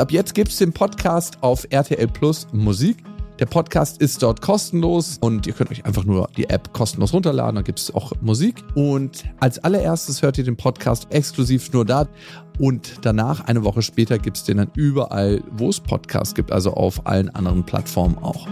Ab jetzt gibt es den Podcast auf RTL Plus Musik. Der Podcast ist dort kostenlos und ihr könnt euch einfach nur die App kostenlos runterladen. Da gibt es auch Musik. Und als allererstes hört ihr den Podcast exklusiv nur da. Und danach, eine Woche später, gibt es den dann überall, wo es Podcasts gibt, also auf allen anderen Plattformen auch.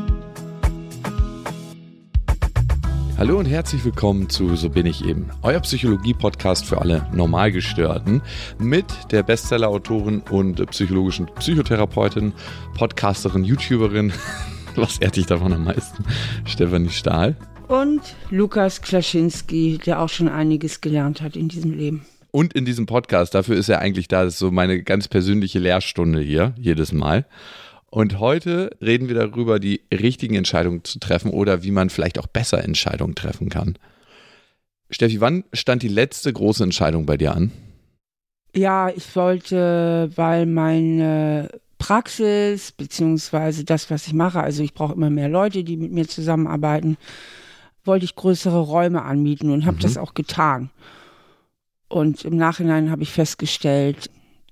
Hallo und herzlich willkommen zu So bin ich eben, euer Psychologie-Podcast für alle Normalgestörten mit der Bestseller-Autorin und psychologischen Psychotherapeutin, Podcasterin, YouTuberin, was ehrt dich davon am meisten, Stefanie Stahl. Und Lukas Klaschinski, der auch schon einiges gelernt hat in diesem Leben. Und in diesem Podcast, dafür ist er eigentlich da, das ist so meine ganz persönliche Lehrstunde hier, jedes Mal. Und heute reden wir darüber, die richtigen Entscheidungen zu treffen oder wie man vielleicht auch besser Entscheidungen treffen kann. Steffi, wann stand die letzte große Entscheidung bei dir an? Ja, ich wollte, weil meine Praxis beziehungsweise das, was ich mache, also ich brauche immer mehr Leute, die mit mir zusammenarbeiten, wollte ich größere Räume anmieten und habe mhm. das auch getan. Und im Nachhinein habe ich festgestellt,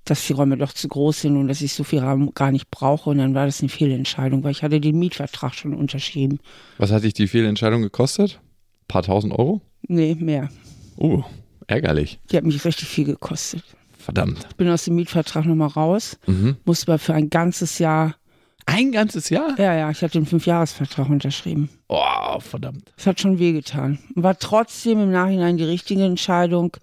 dass die Räume doch zu groß sind und dass ich so viel Raum gar nicht brauche. Und dann war das eine Fehlentscheidung, weil ich hatte den Mietvertrag schon unterschrieben. Was hat dich die Fehlentscheidung gekostet? Ein paar tausend Euro? Nee, mehr. Oh, ärgerlich. Die hat mich richtig viel gekostet. Verdammt. Ich bin aus dem Mietvertrag nochmal raus, mhm. musste aber für ein ganzes Jahr. Ein ganzes Jahr? Ja, ja, ich hatte den Fünfjahresvertrag unterschrieben. Oh, verdammt. Das hat schon wehgetan. War trotzdem im Nachhinein die richtige Entscheidung,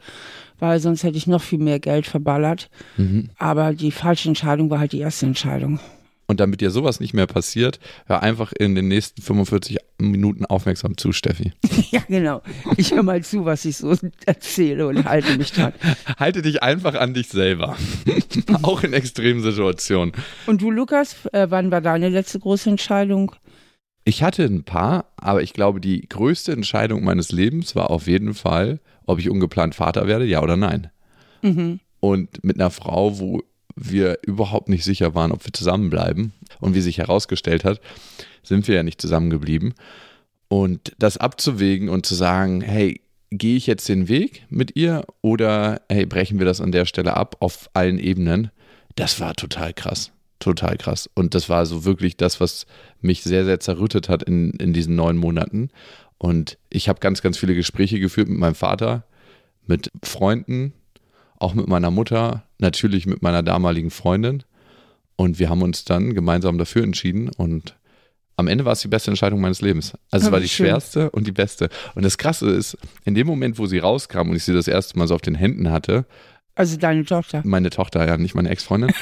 weil sonst hätte ich noch viel mehr Geld verballert. Mhm. Aber die falsche Entscheidung war halt die erste Entscheidung. Und damit dir sowas nicht mehr passiert, hör einfach in den nächsten 45 Minuten aufmerksam zu, Steffi. ja, genau. Ich höre mal zu, was ich so erzähle und halte mich dran. Halte dich einfach an dich selber. Auch in extremen Situationen. Und du, Lukas, äh, wann war deine letzte große Entscheidung? Ich hatte ein paar, aber ich glaube, die größte Entscheidung meines Lebens war auf jeden Fall, ob ich ungeplant Vater werde, ja oder nein. Mhm. Und mit einer Frau, wo wir überhaupt nicht sicher waren, ob wir zusammenbleiben. Und wie sich herausgestellt hat, sind wir ja nicht zusammengeblieben. Und das abzuwägen und zu sagen, hey, gehe ich jetzt den Weg mit ihr oder hey, brechen wir das an der Stelle ab auf allen Ebenen, das war total krass. Total krass. Und das war so wirklich das, was mich sehr, sehr zerrüttet hat in, in diesen neun Monaten. Und ich habe ganz, ganz viele Gespräche geführt mit meinem Vater, mit Freunden, auch mit meiner Mutter, natürlich mit meiner damaligen Freundin. Und wir haben uns dann gemeinsam dafür entschieden und am Ende war es die beste Entscheidung meines Lebens. Also es war die schön. schwerste und die beste. Und das Krasse ist, in dem Moment, wo sie rauskam und ich sie das erste Mal so auf den Händen hatte. Also deine Tochter. Meine Tochter, ja, nicht meine Ex-Freundin.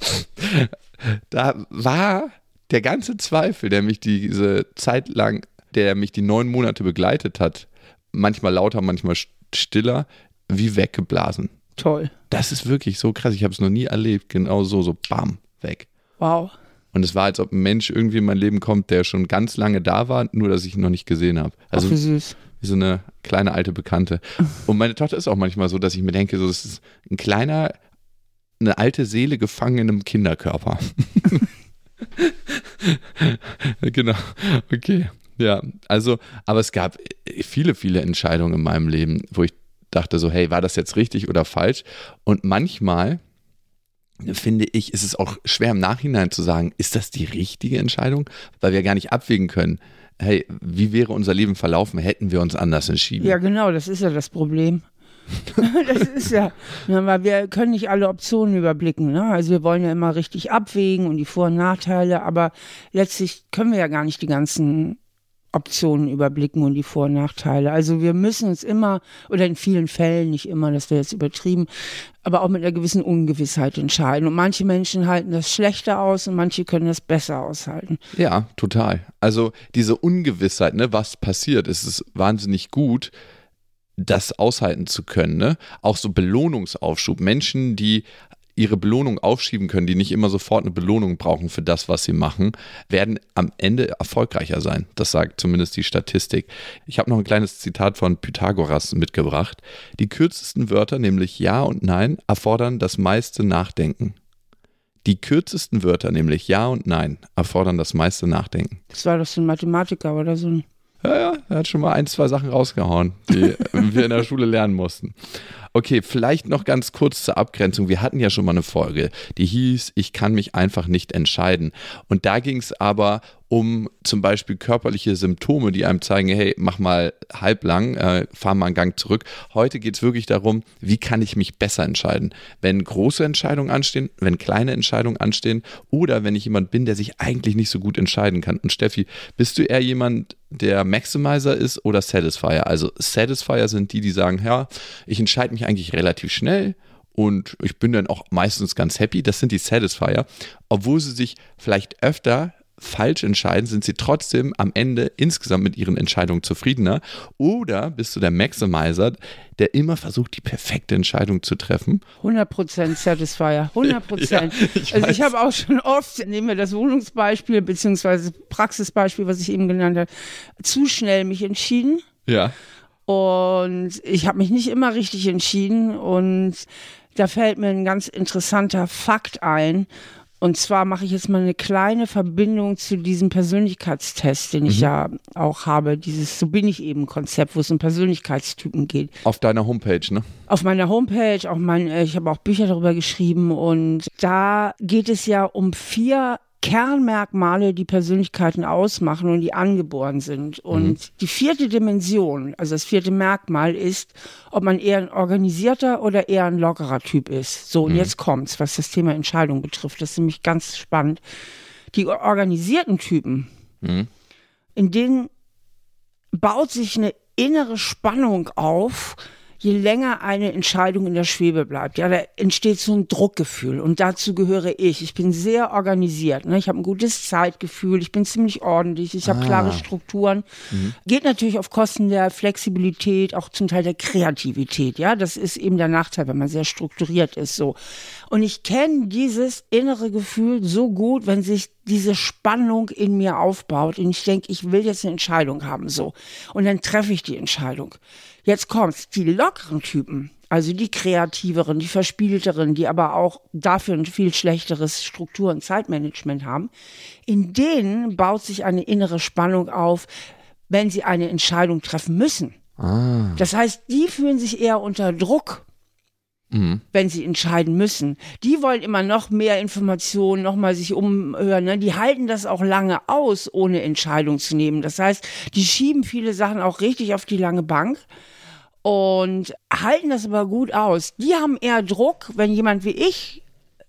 da war der ganze Zweifel, der mich diese Zeit lang, der mich die neun Monate begleitet hat, manchmal lauter, manchmal stiller, wie weggeblasen. Toll. Das ist wirklich so krass. Ich habe es noch nie erlebt. Genau so, so bam, weg. Wow. Und es war, als ob ein Mensch irgendwie in mein Leben kommt, der schon ganz lange da war, nur dass ich ihn noch nicht gesehen habe. Also Ach, wie süß. Wie so eine kleine alte Bekannte. Und meine Tochter ist auch manchmal so, dass ich mir denke, so, das ist ein kleiner, eine alte Seele gefangen in einem Kinderkörper. genau. Okay. Ja, also, aber es gab viele, viele Entscheidungen in meinem Leben, wo ich dachte so, hey, war das jetzt richtig oder falsch? Und manchmal finde ich, ist es auch schwer im Nachhinein zu sagen, ist das die richtige Entscheidung? Weil wir gar nicht abwägen können. Hey, wie wäre unser Leben verlaufen, hätten wir uns anders entschieden? Ja, genau, das ist ja das Problem. das ist ja, weil wir können nicht alle Optionen überblicken. Ne? Also wir wollen ja immer richtig abwägen und die Vor- und Nachteile, aber letztlich können wir ja gar nicht die ganzen Optionen überblicken und die Vor- und Nachteile. Also wir müssen uns immer, oder in vielen Fällen, nicht immer, das wäre jetzt übertrieben, aber auch mit einer gewissen Ungewissheit entscheiden. Und manche Menschen halten das schlechter aus und manche können das besser aushalten. Ja, total. Also diese Ungewissheit, ne, was passiert, ist es wahnsinnig gut, das aushalten zu können. Ne? Auch so Belohnungsaufschub. Menschen, die ihre Belohnung aufschieben können, die nicht immer sofort eine Belohnung brauchen für das, was sie machen, werden am Ende erfolgreicher sein. Das sagt zumindest die Statistik. Ich habe noch ein kleines Zitat von Pythagoras mitgebracht. Die kürzesten Wörter, nämlich Ja und Nein, erfordern das meiste Nachdenken. Die kürzesten Wörter, nämlich Ja und Nein, erfordern das meiste Nachdenken. Das war doch so ein Mathematiker oder so ein. Ja, ja, er hat schon mal ein, zwei Sachen rausgehauen, die wir in der Schule lernen mussten. Okay, vielleicht noch ganz kurz zur Abgrenzung. Wir hatten ja schon mal eine Folge, die hieß, ich kann mich einfach nicht entscheiden. Und da ging es aber um zum Beispiel körperliche Symptome, die einem zeigen, hey, mach mal halblang, äh, fahr mal einen Gang zurück. Heute geht es wirklich darum, wie kann ich mich besser entscheiden, wenn große Entscheidungen anstehen, wenn kleine Entscheidungen anstehen oder wenn ich jemand bin, der sich eigentlich nicht so gut entscheiden kann. Und Steffi, bist du eher jemand, der Maximizer ist oder Satisfier? Also Satisfier sind die, die sagen, ja, ich entscheide mich eigentlich relativ schnell und ich bin dann auch meistens ganz happy. Das sind die Satisfier, obwohl sie sich vielleicht öfter falsch entscheiden, sind sie trotzdem am Ende insgesamt mit ihren Entscheidungen zufriedener? Oder bist du der Maximizer, der immer versucht, die perfekte Entscheidung zu treffen? 100% Satisfier, 100%. ja, ich also ich habe auch schon oft, nehmen wir das Wohnungsbeispiel beziehungsweise Praxisbeispiel, was ich eben genannt habe, zu schnell mich entschieden. Ja. Und ich habe mich nicht immer richtig entschieden und da fällt mir ein ganz interessanter Fakt ein. Und zwar mache ich jetzt mal eine kleine Verbindung zu diesem Persönlichkeitstest, den ich mhm. ja auch habe, dieses So bin ich eben Konzept, wo es um Persönlichkeitstypen geht. Auf deiner Homepage, ne? Auf meiner Homepage, auch mein, äh, ich habe auch Bücher darüber geschrieben und da geht es ja um vier Kernmerkmale, die Persönlichkeiten ausmachen und die angeboren sind. Und mhm. die vierte Dimension, also das vierte Merkmal ist, ob man eher ein organisierter oder eher ein lockerer Typ ist. So, und mhm. jetzt kommt's, was das Thema Entscheidung betrifft. Das ist nämlich ganz spannend. Die organisierten Typen, mhm. in denen baut sich eine innere Spannung auf, je länger eine Entscheidung in der Schwebe bleibt, ja, da entsteht so ein Druckgefühl und dazu gehöre ich. Ich bin sehr organisiert, ne? ich habe ein gutes Zeitgefühl, ich bin ziemlich ordentlich, ich habe ah. klare Strukturen. Mhm. Geht natürlich auf Kosten der Flexibilität, auch zum Teil der Kreativität, ja, das ist eben der Nachteil, wenn man sehr strukturiert ist, so. Und ich kenne dieses innere Gefühl so gut, wenn sich diese Spannung in mir aufbaut und ich denke, ich will jetzt eine Entscheidung haben, so. Und dann treffe ich die Entscheidung. Jetzt kommt's, die lockeren Typen, also die kreativeren, die verspielteren, die aber auch dafür ein viel schlechteres Struktur- und Zeitmanagement haben, in denen baut sich eine innere Spannung auf, wenn sie eine Entscheidung treffen müssen. Ah. Das heißt, die fühlen sich eher unter Druck, mhm. wenn sie entscheiden müssen. Die wollen immer noch mehr Informationen, noch mal sich umhören. Ne? Die halten das auch lange aus, ohne Entscheidung zu nehmen. Das heißt, die schieben viele Sachen auch richtig auf die lange Bank und halten das aber gut aus. Die haben eher Druck, wenn jemand wie ich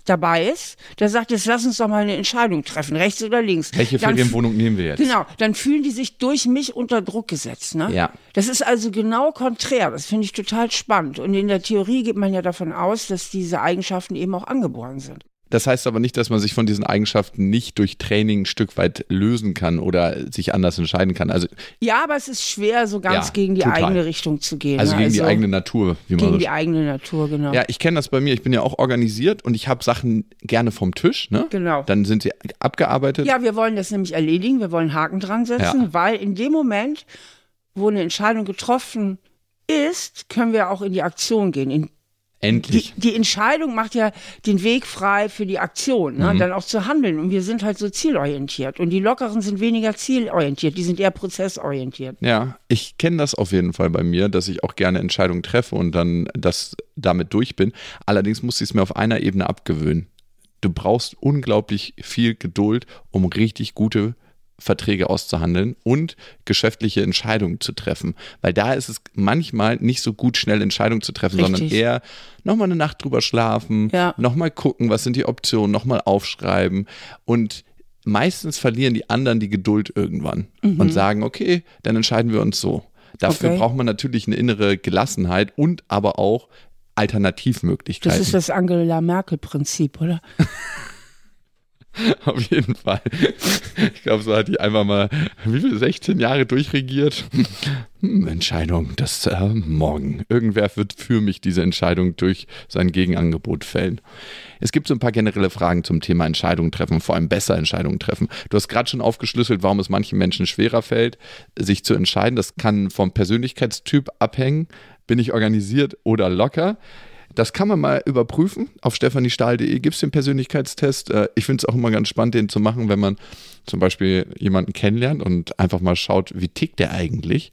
dabei ist, der sagt, jetzt lass uns doch mal eine Entscheidung treffen, rechts oder links. Welche Ferienwohnung nehmen wir jetzt? Genau, dann fühlen die sich durch mich unter Druck gesetzt. Ne? Ja. Das ist also genau konträr, das finde ich total spannend. Und in der Theorie geht man ja davon aus, dass diese Eigenschaften eben auch angeboren sind. Das heißt aber nicht, dass man sich von diesen Eigenschaften nicht durch Training ein Stück weit lösen kann oder sich anders entscheiden kann. Also ja, aber es ist schwer, so ganz ja, gegen die total. eigene Richtung zu gehen. Also gegen also die eigene Natur, wie man Gegen so die eigene Natur, genau. Ja, ich kenne das bei mir. Ich bin ja auch organisiert und ich habe Sachen gerne vom Tisch. Ne? Genau. Dann sind sie abgearbeitet. Ja, wir wollen das nämlich erledigen. Wir wollen Haken dran setzen, ja. weil in dem Moment, wo eine Entscheidung getroffen ist, können wir auch in die Aktion gehen. In Endlich. Die, die, Entscheidung macht ja den Weg frei für die Aktion, ne? Mhm. dann auch zu handeln. Und wir sind halt so zielorientiert. Und die Lockeren sind weniger zielorientiert, die sind eher prozessorientiert. Ja, ich kenne das auf jeden Fall bei mir, dass ich auch gerne Entscheidungen treffe und dann das damit durch bin. Allerdings muss ich es mir auf einer Ebene abgewöhnen. Du brauchst unglaublich viel Geduld, um richtig gute Verträge auszuhandeln und geschäftliche Entscheidungen zu treffen. Weil da ist es manchmal nicht so gut, schnell Entscheidungen zu treffen, Richtig. sondern eher nochmal eine Nacht drüber schlafen, ja. nochmal gucken, was sind die Optionen, nochmal aufschreiben. Und meistens verlieren die anderen die Geduld irgendwann mhm. und sagen, okay, dann entscheiden wir uns so. Dafür okay. braucht man natürlich eine innere Gelassenheit und aber auch Alternativmöglichkeiten. Das ist das Angela Merkel-Prinzip, oder? Auf jeden Fall. Ich glaube, so hat die einfach mal, wie viel, 16 Jahre durchregiert. Hm, Entscheidung, das äh, morgen. Irgendwer wird für mich diese Entscheidung durch sein Gegenangebot fällen. Es gibt so ein paar generelle Fragen zum Thema Entscheidungen treffen, vor allem besser Entscheidungen treffen. Du hast gerade schon aufgeschlüsselt, warum es manchen Menschen schwerer fällt, sich zu entscheiden. Das kann vom Persönlichkeitstyp abhängen. Bin ich organisiert oder locker? Das kann man mal überprüfen. Auf stephaniestahl.de gibt es den Persönlichkeitstest. Äh, ich finde es auch immer ganz spannend, den zu machen, wenn man zum Beispiel jemanden kennenlernt und einfach mal schaut, wie tickt der eigentlich.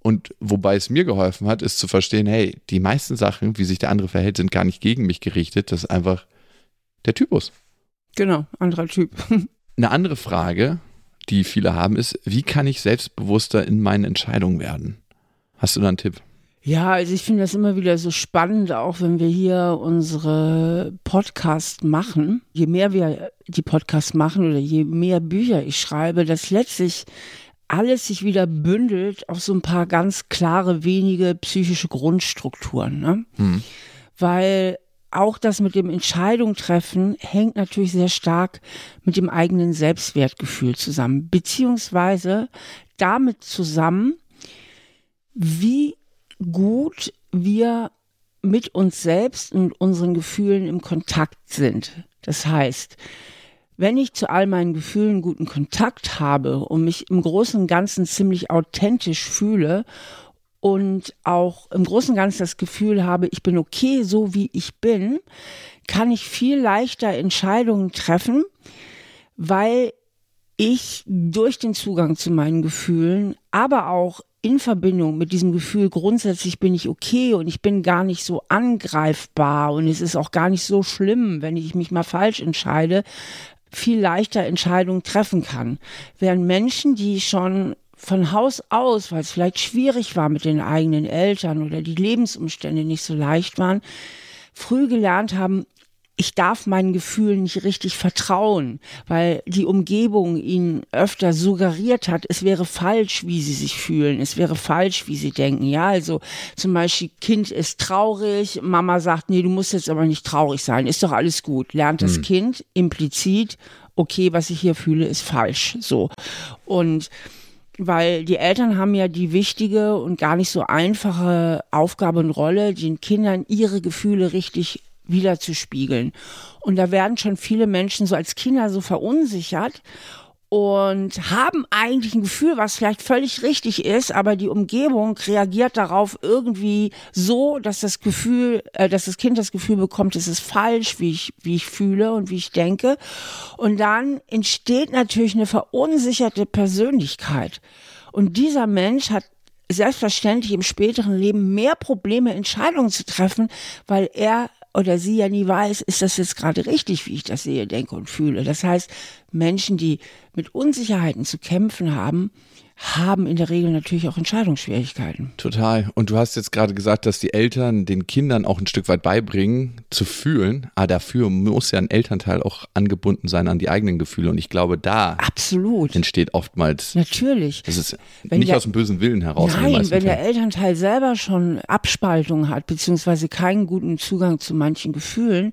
Und wobei es mir geholfen hat, ist zu verstehen, hey, die meisten Sachen, wie sich der andere verhält, sind gar nicht gegen mich gerichtet. Das ist einfach der Typus. Genau, anderer Typ. Eine andere Frage, die viele haben, ist, wie kann ich selbstbewusster in meinen Entscheidungen werden? Hast du da einen Tipp? Ja, also ich finde das immer wieder so spannend, auch wenn wir hier unsere Podcasts machen. Je mehr wir die Podcasts machen oder je mehr Bücher ich schreibe, dass letztlich alles sich wieder bündelt auf so ein paar ganz klare, wenige psychische Grundstrukturen. Ne? Hm. Weil auch das mit dem Entscheidung treffen hängt natürlich sehr stark mit dem eigenen Selbstwertgefühl zusammen, beziehungsweise damit zusammen, wie gut wir mit uns selbst und unseren Gefühlen im Kontakt sind. Das heißt, wenn ich zu all meinen Gefühlen guten Kontakt habe und mich im Großen und Ganzen ziemlich authentisch fühle und auch im Großen und Ganzen das Gefühl habe, ich bin okay so wie ich bin, kann ich viel leichter Entscheidungen treffen, weil ich durch den Zugang zu meinen Gefühlen, aber auch in Verbindung mit diesem Gefühl, grundsätzlich bin ich okay und ich bin gar nicht so angreifbar und es ist auch gar nicht so schlimm, wenn ich mich mal falsch entscheide, viel leichter Entscheidungen treffen kann. Während Menschen, die schon von Haus aus, weil es vielleicht schwierig war mit den eigenen Eltern oder die Lebensumstände nicht so leicht waren, früh gelernt haben, ich darf meinen Gefühlen nicht richtig vertrauen, weil die Umgebung ihnen öfter suggeriert hat, es wäre falsch, wie sie sich fühlen, es wäre falsch, wie sie denken. Ja, also zum Beispiel, Kind ist traurig, Mama sagt, nee, du musst jetzt aber nicht traurig sein, ist doch alles gut. Lernt das hm. Kind implizit, okay, was ich hier fühle, ist falsch. So. Und weil die Eltern haben ja die wichtige und gar nicht so einfache Aufgabe und Rolle, den Kindern ihre Gefühle richtig wiederzuspiegeln. Und da werden schon viele Menschen so als Kinder so verunsichert und haben eigentlich ein Gefühl, was vielleicht völlig richtig ist, aber die Umgebung reagiert darauf irgendwie so, dass das Gefühl, äh, dass das Kind das Gefühl bekommt, es ist falsch, wie ich, wie ich fühle und wie ich denke. Und dann entsteht natürlich eine verunsicherte Persönlichkeit. Und dieser Mensch hat selbstverständlich im späteren Leben mehr Probleme, Entscheidungen zu treffen, weil er oder sie ja nie weiß, ist das jetzt gerade richtig, wie ich das sehe, denke und fühle. Das heißt, Menschen, die mit Unsicherheiten zu kämpfen haben, haben in der Regel natürlich auch Entscheidungsschwierigkeiten. Total. Und du hast jetzt gerade gesagt, dass die Eltern den Kindern auch ein Stück weit beibringen, zu fühlen. Aber dafür muss ja ein Elternteil auch angebunden sein an die eigenen Gefühle. Und ich glaube, da Absolut. entsteht oftmals. Natürlich. Das ist wenn nicht der, aus dem bösen Willen heraus. Nein, wenn der Elternteil selber schon Abspaltung hat, beziehungsweise keinen guten Zugang zu manchen Gefühlen,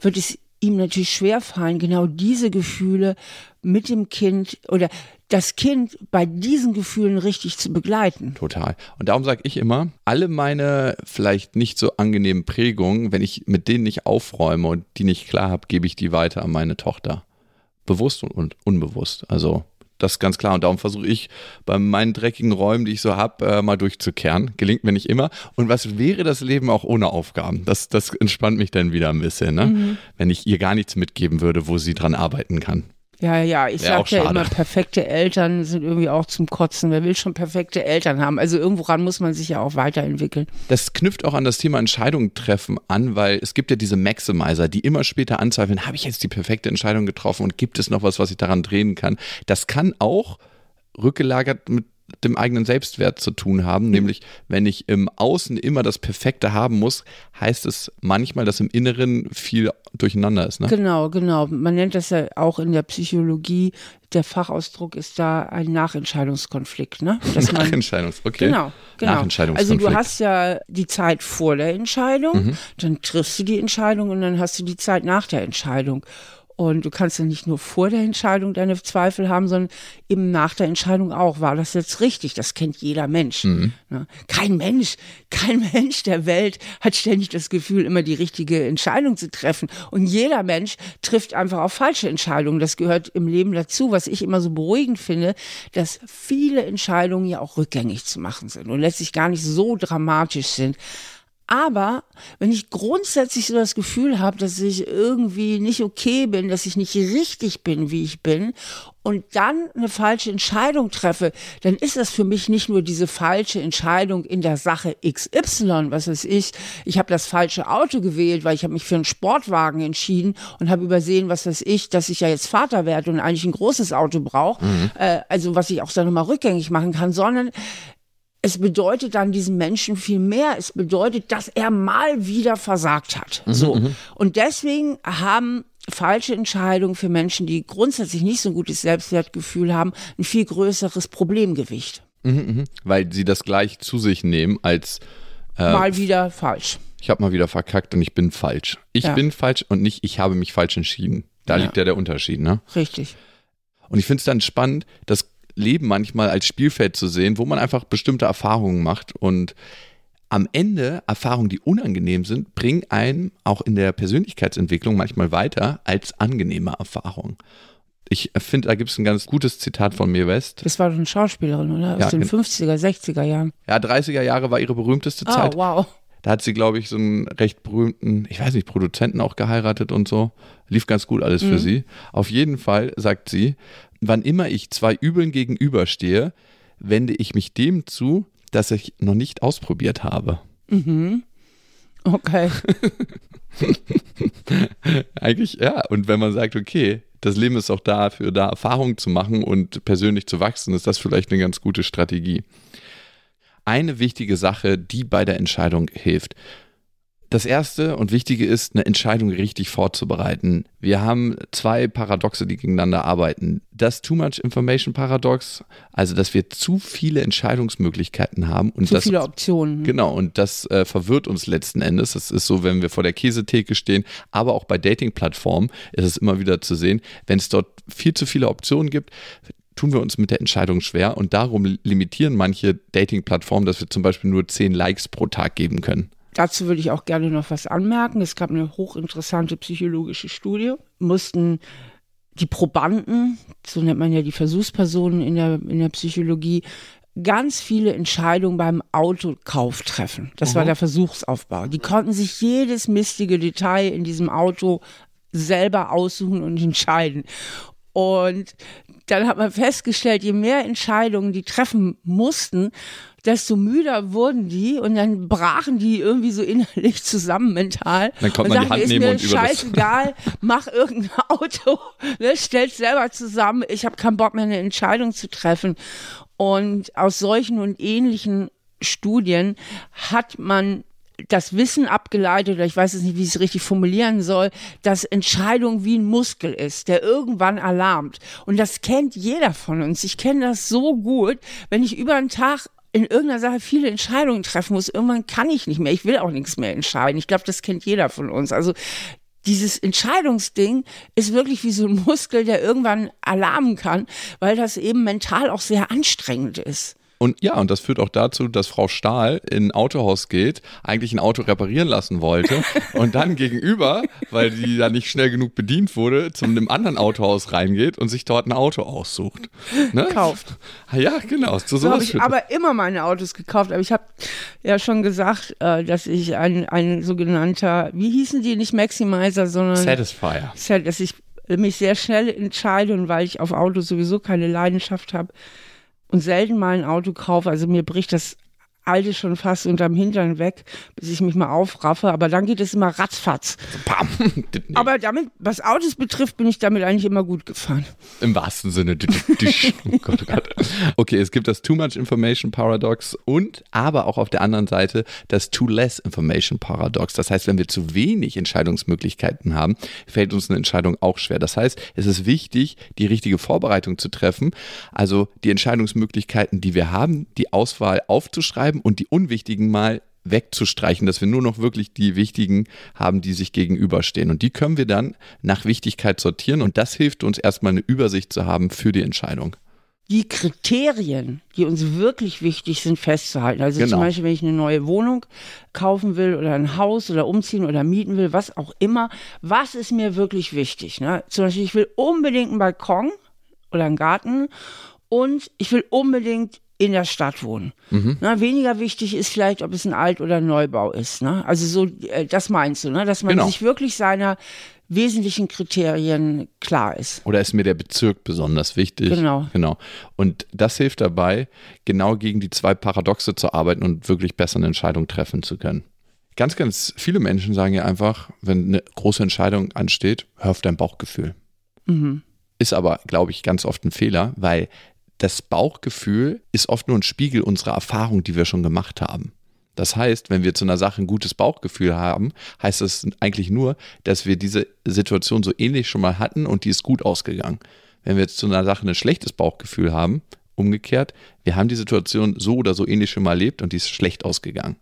wird es ihm natürlich schwerfallen, genau diese Gefühle mit dem Kind oder das Kind bei diesen Gefühlen richtig zu begleiten. Total. Und darum sage ich immer, alle meine vielleicht nicht so angenehmen Prägungen, wenn ich mit denen nicht aufräume und die nicht klar habe, gebe ich die weiter an meine Tochter. Bewusst und unbewusst. Also das ist ganz klar. Und darum versuche ich bei meinen dreckigen Räumen, die ich so habe, äh, mal durchzukehren. Gelingt mir nicht immer. Und was wäre das Leben auch ohne Aufgaben? Das, das entspannt mich dann wieder ein bisschen, ne? Mhm. wenn ich ihr gar nichts mitgeben würde, wo sie dran arbeiten kann. Ja, ja, ich sag ja immer, perfekte Eltern sind irgendwie auch zum Kotzen. Wer will schon perfekte Eltern haben? Also irgendworan muss man sich ja auch weiterentwickeln. Das knüpft auch an das Thema Entscheidungen treffen an, weil es gibt ja diese Maximizer, die immer später anzweifeln, habe ich jetzt die perfekte Entscheidung getroffen und gibt es noch was, was ich daran drehen kann? Das kann auch rückgelagert mit dem eigenen Selbstwert zu tun haben. Mhm. Nämlich, wenn ich im Außen immer das Perfekte haben muss, heißt es manchmal, dass im Inneren viel durcheinander ist. Ne? Genau, genau. Man nennt das ja auch in der Psychologie, der Fachausdruck ist da ein Nachentscheidungskonflikt. Ne? Dass Nachentscheidungs, okay. Genau, genau. Also du hast ja die Zeit vor der Entscheidung, mhm. dann triffst du die Entscheidung und dann hast du die Zeit nach der Entscheidung. Und du kannst ja nicht nur vor der Entscheidung deine Zweifel haben, sondern eben nach der Entscheidung auch. War das jetzt richtig? Das kennt jeder Mensch. Mhm. Ne? Kein Mensch, kein Mensch der Welt hat ständig das Gefühl, immer die richtige Entscheidung zu treffen. Und jeder Mensch trifft einfach auch falsche Entscheidungen. Das gehört im Leben dazu. Was ich immer so beruhigend finde, dass viele Entscheidungen ja auch rückgängig zu machen sind und letztlich gar nicht so dramatisch sind. Aber wenn ich grundsätzlich so das Gefühl habe, dass ich irgendwie nicht okay bin, dass ich nicht richtig bin, wie ich bin, und dann eine falsche Entscheidung treffe, dann ist das für mich nicht nur diese falsche Entscheidung in der Sache XY, was weiß ich, ich habe das falsche Auto gewählt, weil ich habe mich für einen Sportwagen entschieden und habe übersehen, was weiß ich, dass ich ja jetzt Vater werde und eigentlich ein großes Auto brauche, mhm. äh, also was ich auch dann nochmal rückgängig machen kann, sondern es bedeutet dann diesem Menschen viel mehr. Es bedeutet, dass er mal wieder versagt hat. Mhm, so. Mhm. Und deswegen haben falsche Entscheidungen für Menschen, die grundsätzlich nicht so ein gutes Selbstwertgefühl haben, ein viel größeres Problemgewicht. Mhm, mh. Weil sie das gleich zu sich nehmen als äh, mal wieder falsch. Ich habe mal wieder verkackt und ich bin falsch. Ich ja. bin falsch und nicht ich habe mich falsch entschieden. Da ja. liegt ja der Unterschied, ne? Richtig. Und ich finde es dann spannend, das Leben manchmal als Spielfeld zu sehen, wo man einfach bestimmte Erfahrungen macht und am Ende Erfahrungen, die unangenehm sind, bringen einen auch in der Persönlichkeitsentwicklung manchmal weiter als angenehme Erfahrungen. Ich finde, da gibt es ein ganz gutes Zitat von mir West. Das war doch eine Schauspielerin, oder? Aus ja, den 50er, 60er Jahren. Ja, 30er Jahre war ihre berühmteste oh, Zeit. Oh, wow. Da hat sie, glaube ich, so einen recht berühmten, ich weiß nicht, Produzenten auch geheiratet und so. Lief ganz gut alles mhm. für sie. Auf jeden Fall sagt sie, wann immer ich zwei Übeln gegenüberstehe, wende ich mich dem zu, das ich noch nicht ausprobiert habe. Mhm. Okay. Eigentlich ja. Und wenn man sagt, okay, das Leben ist auch dafür, da Erfahrungen zu machen und persönlich zu wachsen, ist das vielleicht eine ganz gute Strategie. Eine wichtige Sache, die bei der Entscheidung hilft. Das erste und wichtige ist, eine Entscheidung richtig vorzubereiten. Wir haben zwei Paradoxe, die gegeneinander arbeiten. Das Too Much Information Paradox, also dass wir zu viele Entscheidungsmöglichkeiten haben und zu das, viele Optionen. Genau, und das äh, verwirrt uns letzten Endes. Das ist so, wenn wir vor der Käsetheke stehen, aber auch bei Dating-Plattformen ist es immer wieder zu sehen, wenn es dort viel zu viele Optionen gibt, tun wir uns mit der Entscheidung schwer und darum limitieren manche Dating-Plattformen, dass wir zum Beispiel nur zehn Likes pro Tag geben können. Dazu würde ich auch gerne noch was anmerken. Es gab eine hochinteressante psychologische Studie. Mussten die Probanden, so nennt man ja die Versuchspersonen in der, in der Psychologie, ganz viele Entscheidungen beim Autokauf treffen. Das Aha. war der Versuchsaufbau. Die konnten sich jedes mistige Detail in diesem Auto selber aussuchen und entscheiden. Und dann hat man festgestellt, je mehr Entscheidungen die treffen mussten, desto müder wurden die und dann brachen die irgendwie so innerlich zusammen mental. Dann kommt man sagen, die Hand nehmen und über scheißegal, mach irgendein Auto, ne, stell's selber zusammen, ich habe keinen Bock mehr eine Entscheidung zu treffen. Und aus solchen und ähnlichen Studien hat man das Wissen abgeleitet, oder ich weiß jetzt nicht, wie ich es richtig formulieren soll, dass Entscheidung wie ein Muskel ist, der irgendwann alarmt. Und das kennt jeder von uns. Ich kenne das so gut, wenn ich über einen Tag in irgendeiner Sache viele Entscheidungen treffen muss. Irgendwann kann ich nicht mehr. Ich will auch nichts mehr entscheiden. Ich glaube, das kennt jeder von uns. Also dieses Entscheidungsding ist wirklich wie so ein Muskel, der irgendwann alarmen kann, weil das eben mental auch sehr anstrengend ist. Und ja, und das führt auch dazu, dass Frau Stahl in ein Autohaus geht, eigentlich ein Auto reparieren lassen wollte und dann gegenüber, weil die da nicht schnell genug bedient wurde, zu einem anderen Autohaus reingeht und sich dort ein Auto aussucht. Ne? Kauft. Ja, genau. So, so habe ich aber immer meine Autos gekauft. Aber ich habe ja schon gesagt, äh, dass ich ein, ein sogenannter, wie hießen die, nicht Maximizer, sondern Satisfier. Dass ich mich sehr schnell entscheide und weil ich auf Autos sowieso keine Leidenschaft habe, und selten mal ein Auto kaufe. Also mir bricht das alte schon fast unterm Hintern weg, bis ich mich mal aufraffe. Aber dann geht es immer ratzfatz. Bam. Aber damit, was Autos betrifft, bin ich damit eigentlich immer gut gefahren. Im wahrsten Sinne. oh Gott, oh Gott. Okay, es gibt das Too Much Information Paradox und aber auch auf der anderen Seite das Too Less Information Paradox. Das heißt, wenn wir zu wenig Entscheidungsmöglichkeiten haben, fällt uns eine Entscheidung auch schwer. Das heißt, es ist wichtig, die richtige Vorbereitung zu treffen. Also die Entscheidungsmöglichkeiten, die wir haben, die Auswahl aufzuschreiben aufzuschreiben und die unwichtigen mal wegzustreichen, dass wir nur noch wirklich die wichtigen haben, die sich gegenüberstehen. Und die können wir dann nach Wichtigkeit sortieren und das hilft uns erstmal eine Übersicht zu haben für die Entscheidung. Die Kriterien, die uns wirklich wichtig sind, festzuhalten. Also genau. zum Beispiel, wenn ich eine neue Wohnung kaufen will oder ein Haus oder umziehen oder mieten will, was auch immer, was ist mir wirklich wichtig? Ne? Zum Beispiel, ich will unbedingt einen Balkon oder einen Garten und ich will unbedingt in der Stadt wohnen. Mhm. Na, weniger wichtig ist vielleicht, ob es ein Alt- oder Neubau ist. Ne? Also so, äh, das meinst du, ne? dass man genau. sich wirklich seiner wesentlichen Kriterien klar ist. Oder ist mir der Bezirk besonders wichtig? Genau. Genau. Und das hilft dabei, genau gegen die zwei Paradoxe zu arbeiten und wirklich besser eine Entscheidung treffen zu können. Ganz, ganz viele Menschen sagen ja einfach, wenn eine große Entscheidung ansteht, hör auf dein Bauchgefühl. Mhm. Ist aber, glaube ich, ganz oft ein Fehler, weil das Bauchgefühl ist oft nur ein Spiegel unserer Erfahrung, die wir schon gemacht haben. Das heißt, wenn wir zu einer Sache ein gutes Bauchgefühl haben, heißt das eigentlich nur, dass wir diese Situation so ähnlich schon mal hatten und die ist gut ausgegangen. Wenn wir jetzt zu einer Sache ein schlechtes Bauchgefühl haben, umgekehrt, wir haben die Situation so oder so ähnlich schon mal erlebt und die ist schlecht ausgegangen.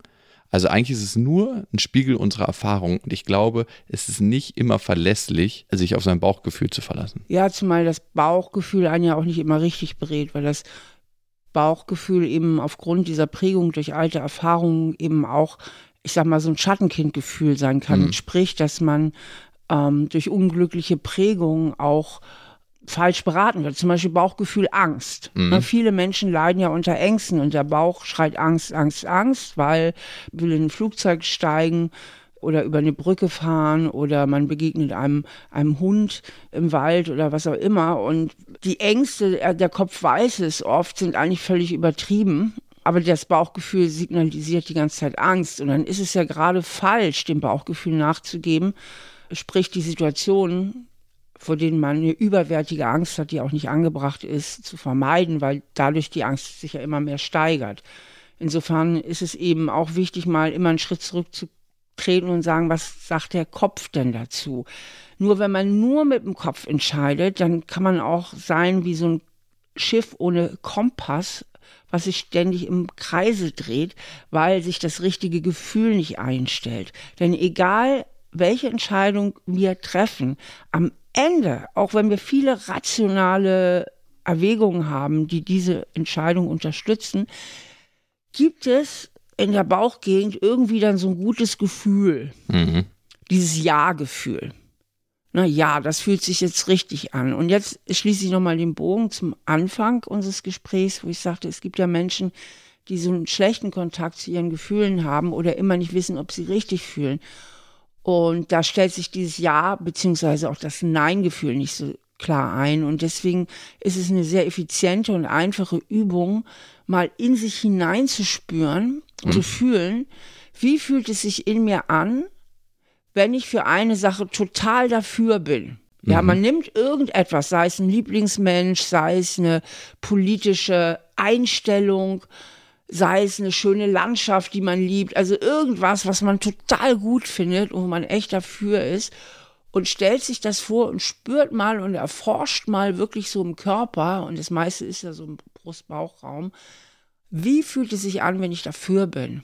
Also eigentlich ist es nur ein Spiegel unserer Erfahrung und ich glaube, es ist nicht immer verlässlich, sich auf sein Bauchgefühl zu verlassen. Ja, zumal das Bauchgefühl einen ja auch nicht immer richtig berät, weil das Bauchgefühl eben aufgrund dieser Prägung durch alte Erfahrungen eben auch, ich sag mal, so ein Schattenkindgefühl sein kann. Mhm. Sprich, dass man ähm, durch unglückliche Prägungen auch falsch beraten wird. Zum Beispiel Bauchgefühl Angst. Mhm. Na, viele Menschen leiden ja unter Ängsten und der Bauch schreit Angst, Angst, Angst, weil will in ein Flugzeug steigen oder über eine Brücke fahren oder man begegnet einem, einem Hund im Wald oder was auch immer. Und die Ängste, äh, der Kopf weiß es oft, sind eigentlich völlig übertrieben. Aber das Bauchgefühl signalisiert die ganze Zeit Angst. Und dann ist es ja gerade falsch, dem Bauchgefühl nachzugeben. Sprich, die Situation vor denen man eine überwärtige Angst hat, die auch nicht angebracht ist, zu vermeiden, weil dadurch die Angst sich ja immer mehr steigert. Insofern ist es eben auch wichtig, mal immer einen Schritt zurückzutreten und sagen, was sagt der Kopf denn dazu? Nur wenn man nur mit dem Kopf entscheidet, dann kann man auch sein wie so ein Schiff ohne Kompass, was sich ständig im Kreise dreht, weil sich das richtige Gefühl nicht einstellt. Denn egal, welche Entscheidung wir treffen, am Ende, auch wenn wir viele rationale Erwägungen haben, die diese Entscheidung unterstützen, gibt es in der Bauchgegend irgendwie dann so ein gutes Gefühl. Mhm. Dieses Ja-Gefühl. Na ja, das fühlt sich jetzt richtig an. Und jetzt schließe ich nochmal den Bogen zum Anfang unseres Gesprächs, wo ich sagte, es gibt ja Menschen, die so einen schlechten Kontakt zu ihren Gefühlen haben oder immer nicht wissen, ob sie richtig fühlen. Und da stellt sich dieses Ja beziehungsweise auch das Nein-Gefühl nicht so klar ein. Und deswegen ist es eine sehr effiziente und einfache Übung, mal in sich hineinzuspüren, mhm. zu fühlen, wie fühlt es sich in mir an, wenn ich für eine Sache total dafür bin. Ja, mhm. man nimmt irgendetwas, sei es ein Lieblingsmensch, sei es eine politische Einstellung, sei es eine schöne Landschaft, die man liebt, also irgendwas, was man total gut findet und wo man echt dafür ist und stellt sich das vor und spürt mal und erforscht mal wirklich so im Körper und das meiste ist ja so im Brust-Bauchraum, wie fühlt es sich an, wenn ich dafür bin?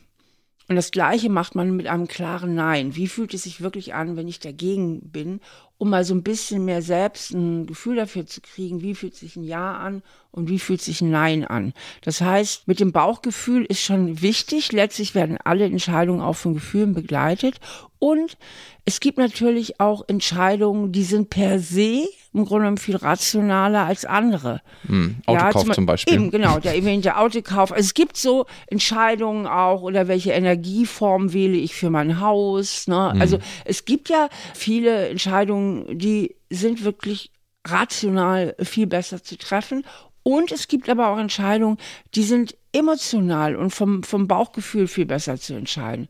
Und das Gleiche macht man mit einem klaren Nein. Wie fühlt es sich wirklich an, wenn ich dagegen bin, um mal so ein bisschen mehr selbst ein Gefühl dafür zu kriegen, wie fühlt sich ein Ja an und wie fühlt sich ein Nein an. Das heißt, mit dem Bauchgefühl ist schon wichtig. Letztlich werden alle Entscheidungen auch von Gefühlen begleitet. Und es gibt natürlich auch Entscheidungen, die sind per se im Grunde genommen viel rationaler als andere. Hm, Autokauf ja, zum, Beispiel. Eben, genau, der erwähnte Autokauf. Also es gibt so Entscheidungen auch, oder welche Energieform wähle ich für mein Haus. Ne? Hm. Also es gibt ja viele Entscheidungen, die sind wirklich rational viel besser zu treffen. Und es gibt aber auch Entscheidungen, die sind emotional und vom, vom Bauchgefühl viel besser zu entscheiden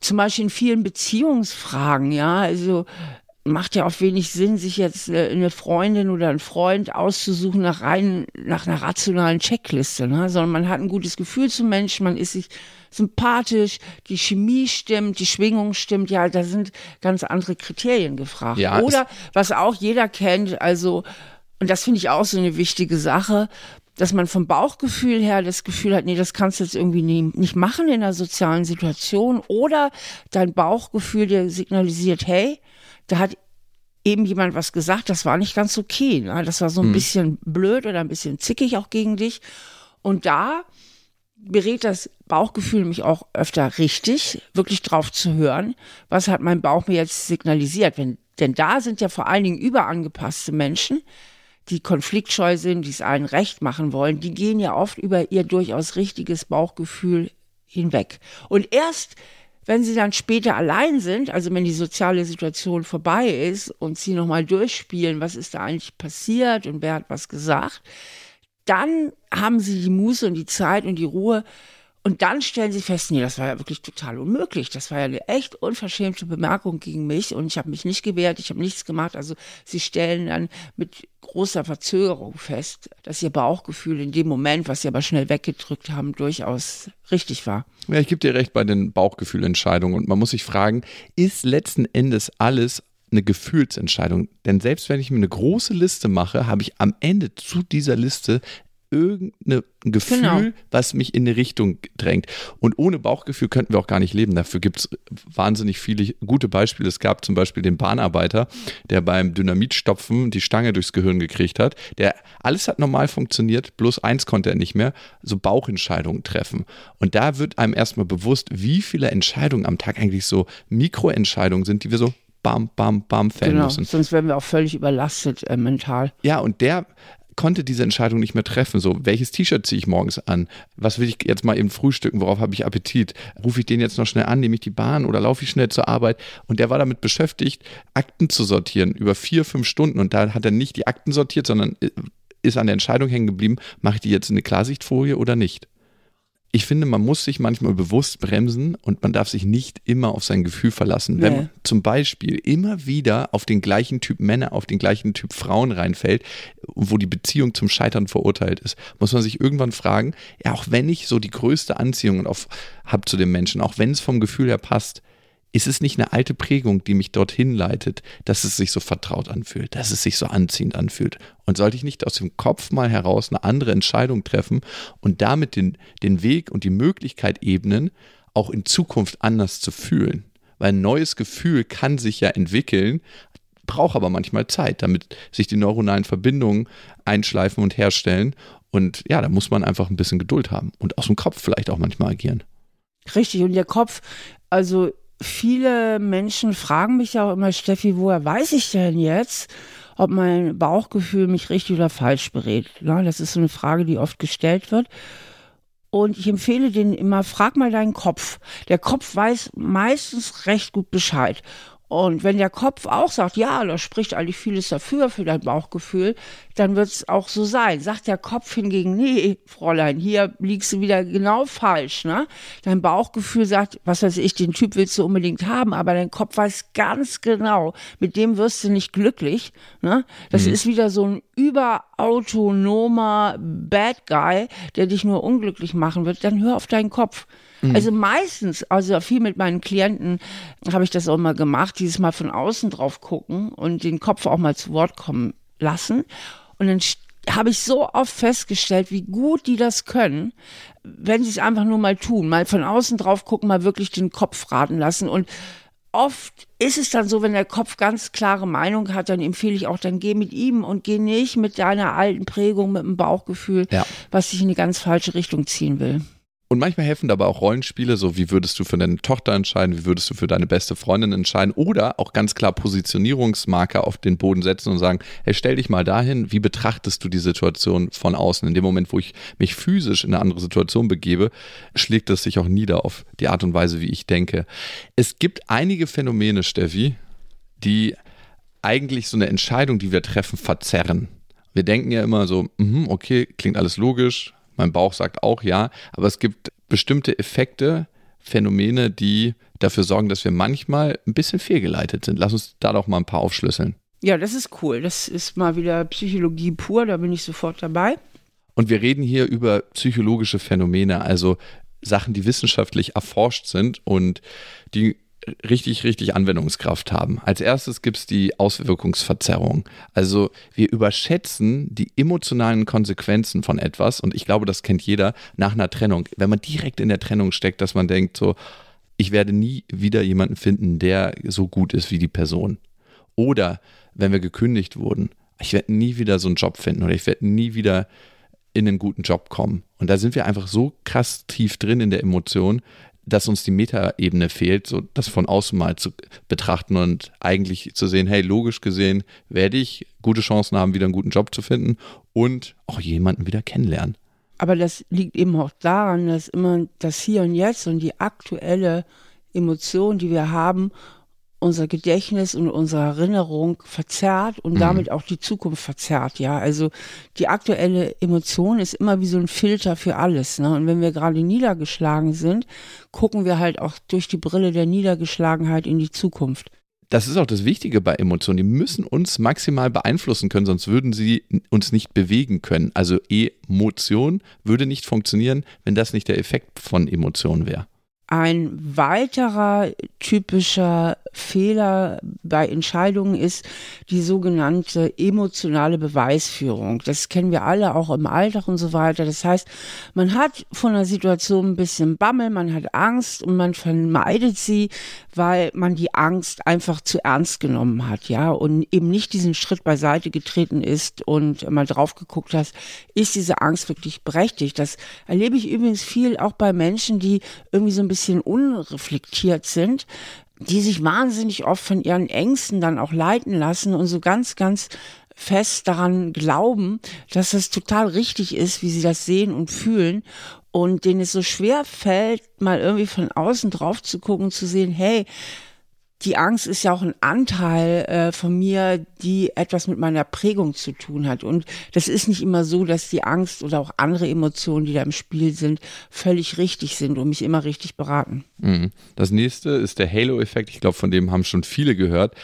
zum Beispiel in vielen Beziehungsfragen, ja, also macht ja auch wenig Sinn, sich jetzt eine Freundin oder einen Freund auszusuchen nach rein, nach einer rationalen Checkliste, ne? sondern man hat ein gutes Gefühl zum Menschen, man ist sich sympathisch, die Chemie stimmt, die Schwingung stimmt, ja, da sind ganz andere Kriterien gefragt. Ja, oder was auch jeder kennt, also, und das finde ich auch so eine wichtige Sache, dass man vom Bauchgefühl her das Gefühl hat, nee, das kannst du jetzt irgendwie nie, nicht machen in einer sozialen Situation. Oder dein Bauchgefühl dir signalisiert, hey, da hat eben jemand was gesagt, das war nicht ganz okay. Ne? Das war so ein hm. bisschen blöd oder ein bisschen zickig auch gegen dich. Und da berät das Bauchgefühl mich auch öfter richtig, wirklich drauf zu hören, was hat mein Bauch mir jetzt signalisiert. Wenn, denn da sind ja vor allen Dingen überangepasste Menschen, die konfliktscheu sind, die es allen recht machen wollen, die gehen ja oft über ihr durchaus richtiges Bauchgefühl hinweg. Und erst wenn sie dann später allein sind, also wenn die soziale Situation vorbei ist und sie nochmal durchspielen, was ist da eigentlich passiert und wer hat was gesagt, dann haben sie die Muße und die Zeit und die Ruhe, und dann stellen sie fest, nee, das war ja wirklich total unmöglich. Das war ja eine echt unverschämte Bemerkung gegen mich und ich habe mich nicht gewehrt, ich habe nichts gemacht. Also sie stellen dann mit großer Verzögerung fest, dass ihr Bauchgefühl in dem Moment, was sie aber schnell weggedrückt haben, durchaus richtig war. Ja, ich gebe dir recht bei den Bauchgefühlentscheidungen und man muss sich fragen, ist letzten Endes alles eine Gefühlsentscheidung. Denn selbst wenn ich mir eine große Liste mache, habe ich am Ende zu dieser Liste irgendein Gefühl, genau. was mich in eine Richtung drängt. Und ohne Bauchgefühl könnten wir auch gar nicht leben. Dafür gibt es wahnsinnig viele gute Beispiele. Es gab zum Beispiel den Bahnarbeiter, der beim Dynamitstopfen die Stange durchs Gehirn gekriegt hat. Der alles hat normal funktioniert, bloß eins konnte er nicht mehr, so Bauchentscheidungen treffen. Und da wird einem erstmal bewusst, wie viele Entscheidungen am Tag eigentlich so Mikroentscheidungen sind, die wir so bam, bam, bam fällen genau, müssen. Sonst wären wir auch völlig überlastet äh, mental. Ja, und der konnte diese Entscheidung nicht mehr treffen. So, welches T-Shirt ziehe ich morgens an? Was will ich jetzt mal eben frühstücken? Worauf habe ich Appetit? Rufe ich den jetzt noch schnell an? Nehme ich die Bahn oder laufe ich schnell zur Arbeit? Und der war damit beschäftigt, Akten zu sortieren über vier, fünf Stunden. Und da hat er nicht die Akten sortiert, sondern ist an der Entscheidung hängen geblieben, mache ich die jetzt in eine Klarsichtfolie oder nicht? Ich finde, man muss sich manchmal bewusst bremsen und man darf sich nicht immer auf sein Gefühl verlassen. Wenn man zum Beispiel immer wieder auf den gleichen Typ Männer, auf den gleichen Typ Frauen reinfällt, wo die Beziehung zum Scheitern verurteilt ist, muss man sich irgendwann fragen, ja, auch wenn ich so die größte Anziehung habe zu dem Menschen, auch wenn es vom Gefühl her passt, ist es nicht eine alte Prägung, die mich dorthin leitet, dass es sich so vertraut anfühlt, dass es sich so anziehend anfühlt? Und sollte ich nicht aus dem Kopf mal heraus eine andere Entscheidung treffen und damit den, den Weg und die Möglichkeit ebnen, auch in Zukunft anders zu fühlen? Weil ein neues Gefühl kann sich ja entwickeln, braucht aber manchmal Zeit, damit sich die neuronalen Verbindungen einschleifen und herstellen. Und ja, da muss man einfach ein bisschen Geduld haben und aus dem Kopf vielleicht auch manchmal agieren. Richtig, und der Kopf, also viele Menschen fragen mich ja auch immer, Steffi, woher weiß ich denn jetzt, ob mein Bauchgefühl mich richtig oder falsch berät? Ja, das ist so eine Frage, die oft gestellt wird. Und ich empfehle denen immer, frag mal deinen Kopf. Der Kopf weiß meistens recht gut Bescheid. Und wenn der Kopf auch sagt, ja, da spricht eigentlich vieles dafür, für dein Bauchgefühl, dann wird es auch so sein. Sagt der Kopf hingegen, nee, Fräulein, hier liegst du wieder genau falsch. Ne? Dein Bauchgefühl sagt, was weiß ich, den Typ willst du unbedingt haben, aber dein Kopf weiß ganz genau, mit dem wirst du nicht glücklich. Ne? Das mhm. ist wieder so ein überautonomer Bad Guy, der dich nur unglücklich machen wird. Dann hör auf deinen Kopf. Mhm. Also meistens, also viel mit meinen Klienten habe ich das auch mal gemacht, dieses Mal von außen drauf gucken und den Kopf auch mal zu Wort kommen lassen. Und dann habe ich so oft festgestellt, wie gut die das können, wenn sie es einfach nur mal tun, mal von außen drauf gucken, mal wirklich den Kopf raten lassen. Und oft ist es dann so, wenn der Kopf ganz klare Meinung hat, dann empfehle ich auch, dann geh mit ihm und geh nicht mit deiner alten Prägung, mit dem Bauchgefühl, ja. was dich in die ganz falsche Richtung ziehen will. Und manchmal helfen dabei auch Rollenspiele, so wie würdest du für deine Tochter entscheiden, wie würdest du für deine beste Freundin entscheiden oder auch ganz klar Positionierungsmarker auf den Boden setzen und sagen, hey, stell dich mal dahin, wie betrachtest du die Situation von außen? In dem Moment, wo ich mich physisch in eine andere Situation begebe, schlägt das sich auch nieder auf die Art und Weise, wie ich denke. Es gibt einige Phänomene, Steffi, die eigentlich so eine Entscheidung, die wir treffen, verzerren. Wir denken ja immer so, mhm, okay, klingt alles logisch, mein Bauch sagt auch ja, aber es gibt bestimmte Effekte, Phänomene, die dafür sorgen, dass wir manchmal ein bisschen fehlgeleitet sind. Lass uns da doch mal ein paar aufschlüsseln. Ja, das ist cool. Das ist mal wieder Psychologie pur, da bin ich sofort dabei. Und wir reden hier über psychologische Phänomene, also Sachen, die wissenschaftlich erforscht sind und die richtig, richtig Anwendungskraft haben. Als erstes gibt es die Auswirkungsverzerrung. Also wir überschätzen die emotionalen Konsequenzen von etwas und ich glaube, das kennt jeder nach einer Trennung. Wenn man direkt in der Trennung steckt, dass man denkt, so, ich werde nie wieder jemanden finden, der so gut ist wie die Person. Oder wenn wir gekündigt wurden, ich werde nie wieder so einen Job finden oder ich werde nie wieder in einen guten Job kommen. Und da sind wir einfach so krass tief drin in der Emotion, dass uns die Metaebene fehlt, so das von außen mal zu betrachten und eigentlich zu sehen, hey, logisch gesehen werde ich gute Chancen haben, wieder einen guten Job zu finden und auch jemanden wieder kennenlernen. Aber das liegt eben auch daran, dass immer das Hier und Jetzt und die aktuelle Emotion, die wir haben, unser Gedächtnis und unsere Erinnerung verzerrt und mhm. damit auch die Zukunft verzerrt, ja. Also die aktuelle Emotion ist immer wie so ein Filter für alles. Ne? Und wenn wir gerade niedergeschlagen sind, gucken wir halt auch durch die Brille der Niedergeschlagenheit in die Zukunft. Das ist auch das Wichtige bei Emotionen. Die müssen uns maximal beeinflussen können, sonst würden sie uns nicht bewegen können. Also Emotion würde nicht funktionieren, wenn das nicht der Effekt von Emotionen wäre. Ein weiterer typischer Fehler bei Entscheidungen ist die sogenannte emotionale Beweisführung. Das kennen wir alle auch im Alltag und so weiter. Das heißt, man hat von der Situation ein bisschen Bammel, man hat Angst und man vermeidet sie, weil man die Angst einfach zu ernst genommen hat, ja, und eben nicht diesen Schritt beiseite getreten ist und mal drauf geguckt hat, ist diese Angst wirklich berechtigt? Das erlebe ich übrigens viel auch bei Menschen, die irgendwie so ein bisschen unreflektiert sind, die sich wahnsinnig oft von ihren Ängsten dann auch leiten lassen und so ganz, ganz fest daran glauben, dass es total richtig ist, wie sie das sehen und fühlen. Und denen es so schwer fällt, mal irgendwie von außen drauf zu gucken, zu sehen, hey, die Angst ist ja auch ein Anteil äh, von mir, die etwas mit meiner Prägung zu tun hat. Und das ist nicht immer so, dass die Angst oder auch andere Emotionen, die da im Spiel sind, völlig richtig sind und mich immer richtig beraten. Mhm. Das nächste ist der Halo-Effekt. Ich glaube, von dem haben schon viele gehört.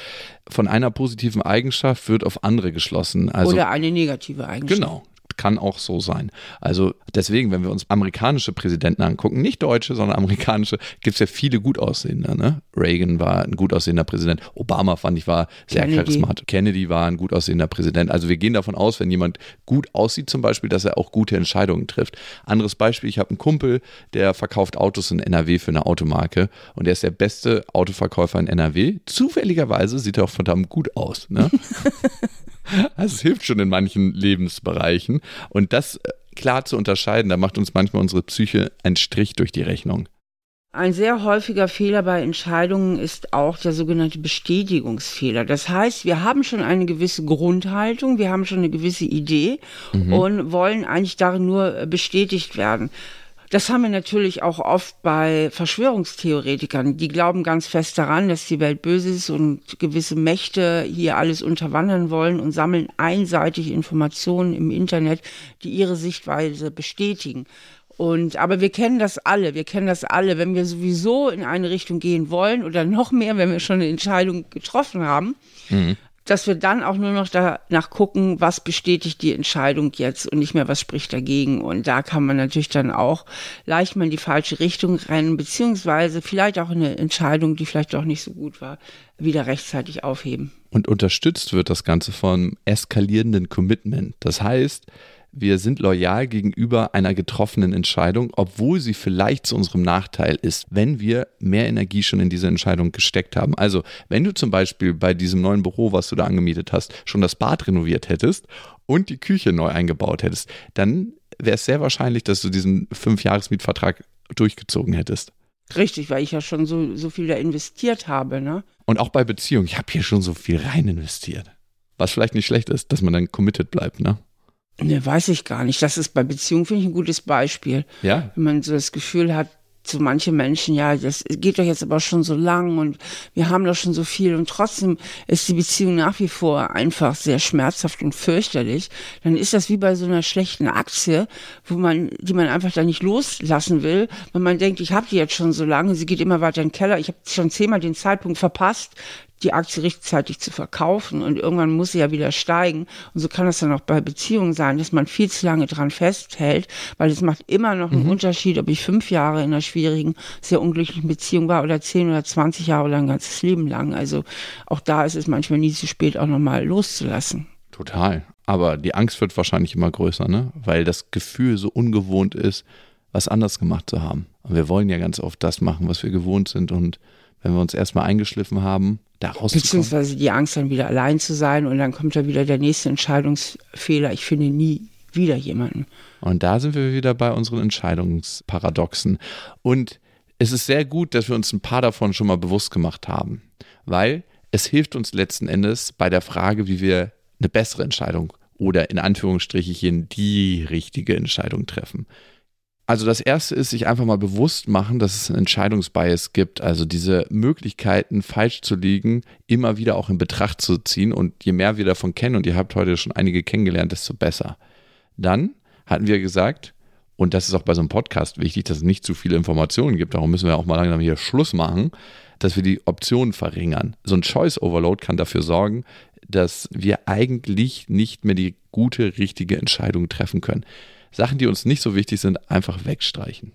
Von einer positiven Eigenschaft wird auf andere geschlossen. Also, oder eine negative Eigenschaft. Genau, kann auch so sein. Also deswegen, wenn wir uns amerikanische Präsidenten angucken, nicht deutsche, sondern amerikanische, gibt es ja viele gut aussehende. Ne? Reagan war ein gut aussehender Präsident, Obama fand ich war sehr Kennedy. charismatisch, Kennedy war ein gut aussehender Präsident. Also wir gehen davon aus, wenn jemand gut aussieht zum Beispiel, dass er auch gute Entscheidungen trifft. Anderes Beispiel, ich habe einen Kumpel, der verkauft Autos in NRW für eine Automarke und er ist der beste Autoverkäufer in NRW. Zufälligerweise sieht er auch verdammt gut aus. Ne? Also es hilft schon in manchen Lebensbereichen. Und das äh, klar zu unterscheiden, da macht uns manchmal unsere Psyche einen Strich durch die Rechnung. Ein sehr häufiger Fehler bei Entscheidungen ist auch der sogenannte Bestätigungsfehler. Das heißt, wir haben schon eine gewisse Grundhaltung, wir haben schon eine gewisse Idee mhm. und wollen eigentlich darin nur bestätigt werden. Das haben wir natürlich auch oft bei Verschwörungstheoretikern. Die glauben ganz fest daran, dass die Welt böse ist und gewisse Mächte hier alles unterwandern wollen und sammeln einseitig Informationen im Internet, die ihre Sichtweise bestätigen. Und, aber wir kennen das alle, wir kennen das alle, wenn wir sowieso in eine Richtung gehen wollen oder noch mehr, wenn wir schon eine Entscheidung getroffen haben, mhm dass wir dann auch nur noch danach gucken, was bestätigt die Entscheidung jetzt und nicht mehr, was spricht dagegen. Und da kann man natürlich dann auch leicht mal in die falsche Richtung rennen, beziehungsweise vielleicht auch eine Entscheidung, die vielleicht auch nicht so gut war, wieder rechtzeitig aufheben. Und unterstützt wird das Ganze von eskalierenden Commitment. Das heißt, wir sind loyal gegenüber einer getroffenen Entscheidung, obwohl sie vielleicht zu unserem Nachteil ist, wenn wir mehr Energie schon in diese Entscheidung gesteckt haben. Also, wenn du zum Beispiel bei diesem neuen Büro, was du da angemietet hast, schon das Bad renoviert hättest und die Küche neu eingebaut hättest, dann wäre es sehr wahrscheinlich, dass du diesen Fünfjahresmietvertrag durchgezogen hättest. Richtig, weil ich ja schon so, so viel da investiert habe, ne? Und auch bei Beziehungen, ich habe hier schon so viel rein investiert. Was vielleicht nicht schlecht ist, dass man dann committed bleibt, ne? Ne, weiß ich gar nicht. Das ist bei Beziehungen, finde ich, ein gutes Beispiel. Ja. Wenn man so das Gefühl hat, zu manchen Menschen, ja, das geht doch jetzt aber schon so lang und wir haben doch schon so viel und trotzdem ist die Beziehung nach wie vor einfach sehr schmerzhaft und fürchterlich, dann ist das wie bei so einer schlechten Aktie, wo man, die man einfach da nicht loslassen will, wenn man denkt, ich habe die jetzt schon so lange, sie geht immer weiter in den Keller, ich habe schon zehnmal den Zeitpunkt verpasst, die Aktie rechtzeitig zu verkaufen und irgendwann muss sie ja wieder steigen. Und so kann das dann auch bei Beziehungen sein, dass man viel zu lange dran festhält, weil es macht immer noch einen mhm. Unterschied, ob ich fünf Jahre in einer schwierigen, sehr unglücklichen Beziehung war oder zehn oder zwanzig Jahre oder ein ganzes Leben lang. Also auch da ist es manchmal nie zu spät, auch nochmal loszulassen. Total. Aber die Angst wird wahrscheinlich immer größer, ne? Weil das Gefühl so ungewohnt ist, was anders gemacht zu haben. Und wir wollen ja ganz oft das machen, was wir gewohnt sind und wenn wir uns erstmal eingeschliffen haben, da rauszukommen. Beziehungsweise die Angst dann wieder allein zu sein und dann kommt da wieder der nächste Entscheidungsfehler. Ich finde nie wieder jemanden. Und da sind wir wieder bei unseren Entscheidungsparadoxen. Und es ist sehr gut, dass wir uns ein paar davon schon mal bewusst gemacht haben, weil es hilft uns letzten Endes bei der Frage, wie wir eine bessere Entscheidung oder in Anführungsstrichen die richtige Entscheidung treffen. Also das erste ist, sich einfach mal bewusst machen, dass es einen Entscheidungsbias gibt. Also diese Möglichkeiten, falsch zu liegen, immer wieder auch in Betracht zu ziehen. Und je mehr wir davon kennen, und ihr habt heute schon einige kennengelernt, desto besser. Dann hatten wir gesagt, und das ist auch bei so einem Podcast wichtig, dass es nicht zu viele Informationen gibt. Darum müssen wir auch mal langsam hier Schluss machen, dass wir die Optionen verringern. So ein Choice Overload kann dafür sorgen, dass wir eigentlich nicht mehr die gute, richtige Entscheidung treffen können. Sachen, die uns nicht so wichtig sind, einfach wegstreichen.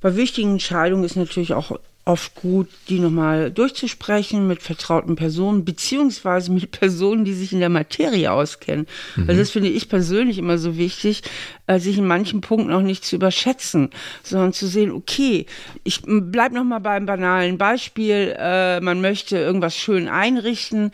Bei wichtigen Entscheidungen ist natürlich auch oft gut, die nochmal durchzusprechen mit vertrauten Personen, beziehungsweise mit Personen, die sich in der Materie auskennen. Mhm. Also das finde ich persönlich immer so wichtig, äh, sich in manchen Punkten auch nicht zu überschätzen, sondern zu sehen, okay, ich bleibe nochmal beim banalen Beispiel, äh, man möchte irgendwas schön einrichten,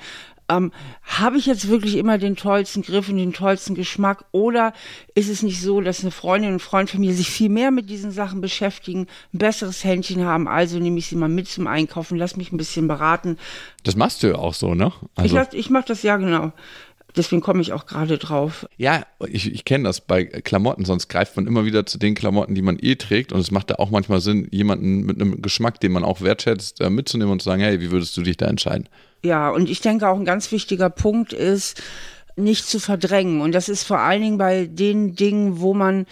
ähm, habe ich jetzt wirklich immer den tollsten Griff und den tollsten Geschmack oder ist es nicht so, dass eine Freundin und Freund von mir sich viel mehr mit diesen Sachen beschäftigen, ein besseres Händchen haben, also nehme ich sie mal mit zum Einkaufen, lass mich ein bisschen beraten. Das machst du ja auch so, ne? Also ich, ich mache das ja genau. Deswegen komme ich auch gerade drauf. Ja, ich, ich kenne das bei Klamotten, sonst greift man immer wieder zu den Klamotten, die man eh trägt. Und es macht da auch manchmal Sinn, jemanden mit einem Geschmack, den man auch wertschätzt, äh, mitzunehmen und zu sagen, hey, wie würdest du dich da entscheiden? Ja, und ich denke auch ein ganz wichtiger Punkt ist, nicht zu verdrängen. Und das ist vor allen Dingen bei den Dingen, wo man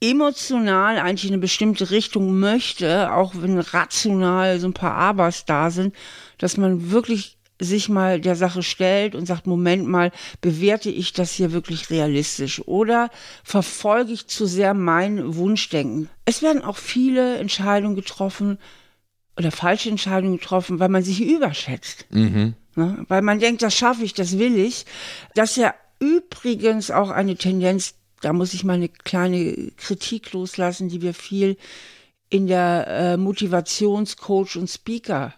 emotional eigentlich in eine bestimmte Richtung möchte, auch wenn rational so ein paar Abers da sind, dass man wirklich sich mal der Sache stellt und sagt, Moment mal, bewerte ich das hier wirklich realistisch oder verfolge ich zu sehr mein Wunschdenken? Es werden auch viele Entscheidungen getroffen oder falsche Entscheidungen getroffen, weil man sich überschätzt. Mhm. Ne? Weil man denkt, das schaffe ich, das will ich. Das ist ja übrigens auch eine Tendenz, da muss ich mal eine kleine Kritik loslassen, die wir viel in der äh, Motivationscoach und Speaker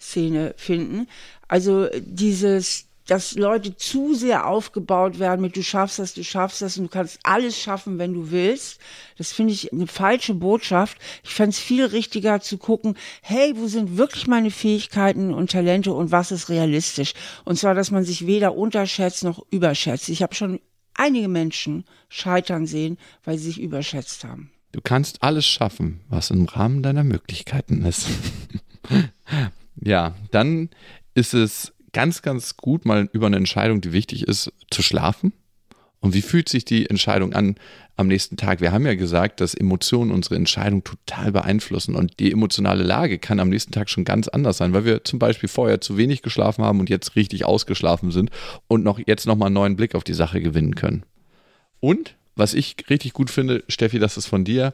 Szene finden. Also dieses, dass Leute zu sehr aufgebaut werden mit du schaffst das, du schaffst das und du kannst alles schaffen, wenn du willst. Das finde ich eine falsche Botschaft. Ich fände es viel richtiger zu gucken, hey, wo sind wirklich meine Fähigkeiten und Talente und was ist realistisch? Und zwar, dass man sich weder unterschätzt noch überschätzt. Ich habe schon einige Menschen scheitern sehen, weil sie sich überschätzt haben. Du kannst alles schaffen, was im Rahmen deiner Möglichkeiten ist. Ja, dann ist es ganz, ganz gut, mal über eine Entscheidung, die wichtig ist, zu schlafen. Und wie fühlt sich die Entscheidung an am nächsten Tag? Wir haben ja gesagt, dass Emotionen unsere Entscheidung total beeinflussen. Und die emotionale Lage kann am nächsten Tag schon ganz anders sein, weil wir zum Beispiel vorher zu wenig geschlafen haben und jetzt richtig ausgeschlafen sind und noch jetzt nochmal einen neuen Blick auf die Sache gewinnen können. Und was ich richtig gut finde, Steffi, das ist von dir,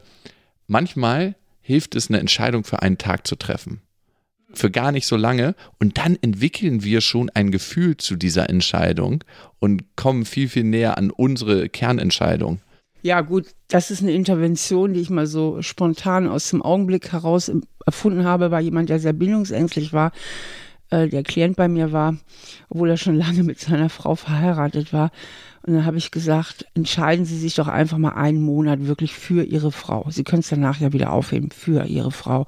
manchmal hilft es, eine Entscheidung für einen Tag zu treffen für gar nicht so lange und dann entwickeln wir schon ein Gefühl zu dieser Entscheidung und kommen viel, viel näher an unsere Kernentscheidung. Ja, gut, das ist eine Intervention, die ich mal so spontan aus dem Augenblick heraus erfunden habe, war jemand, der sehr bindungsängstlich war, äh, der Klient bei mir war, obwohl er schon lange mit seiner Frau verheiratet war. Und dann habe ich gesagt, entscheiden Sie sich doch einfach mal einen Monat wirklich für Ihre Frau. Sie können es danach ja wieder aufheben, für Ihre Frau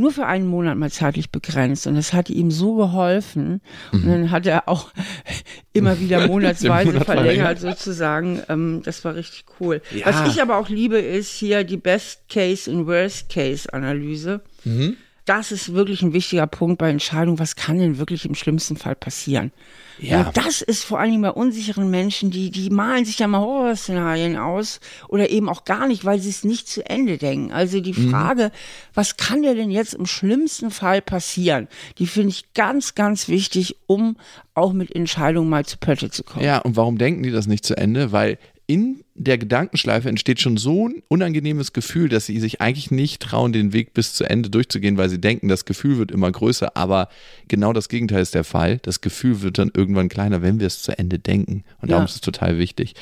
nur für einen Monat mal zeitlich begrenzt. Und das hat ihm so geholfen. Mhm. Und dann hat er auch immer wieder monatsweise Monat verlängert, sozusagen. Ähm, das war richtig cool. Ja. Was ich aber auch liebe, ist hier die Best Case und Worst Case Analyse. Mhm. Das ist wirklich ein wichtiger Punkt bei Entscheidungen. Was kann denn wirklich im schlimmsten Fall passieren? Ja. Und das ist vor allem bei unsicheren Menschen, die, die malen sich ja mal Horrorszenarien aus oder eben auch gar nicht, weil sie es nicht zu Ende denken. Also die mhm. Frage, mhm. was kann dir denn jetzt im schlimmsten Fall passieren? Die finde ich ganz, ganz wichtig, um auch mit Entscheidungen mal zu Pötte zu kommen. Ja, und warum denken die das nicht zu Ende? Weil in der Gedankenschleife entsteht schon so ein unangenehmes Gefühl, dass sie sich eigentlich nicht trauen, den Weg bis zu Ende durchzugehen, weil sie denken, das Gefühl wird immer größer. Aber genau das Gegenteil ist der Fall. Das Gefühl wird dann irgendwann kleiner, wenn wir es zu Ende denken. Und darum ist es total wichtig.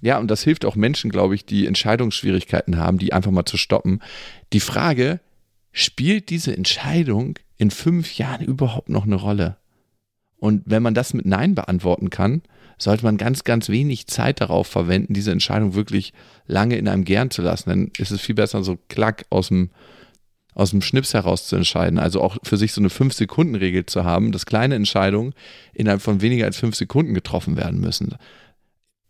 Ja, und das hilft auch Menschen, glaube ich, die Entscheidungsschwierigkeiten haben, die einfach mal zu stoppen. Die Frage, spielt diese Entscheidung in fünf Jahren überhaupt noch eine Rolle? Und wenn man das mit Nein beantworten kann, sollte man ganz, ganz wenig Zeit darauf verwenden, diese Entscheidung wirklich lange in einem Gern zu lassen. Dann ist es viel besser, so klack aus dem, aus dem Schnips heraus zu entscheiden. Also auch für sich so eine 5-Sekunden-Regel zu haben, dass kleine Entscheidungen innerhalb von weniger als 5 Sekunden getroffen werden müssen.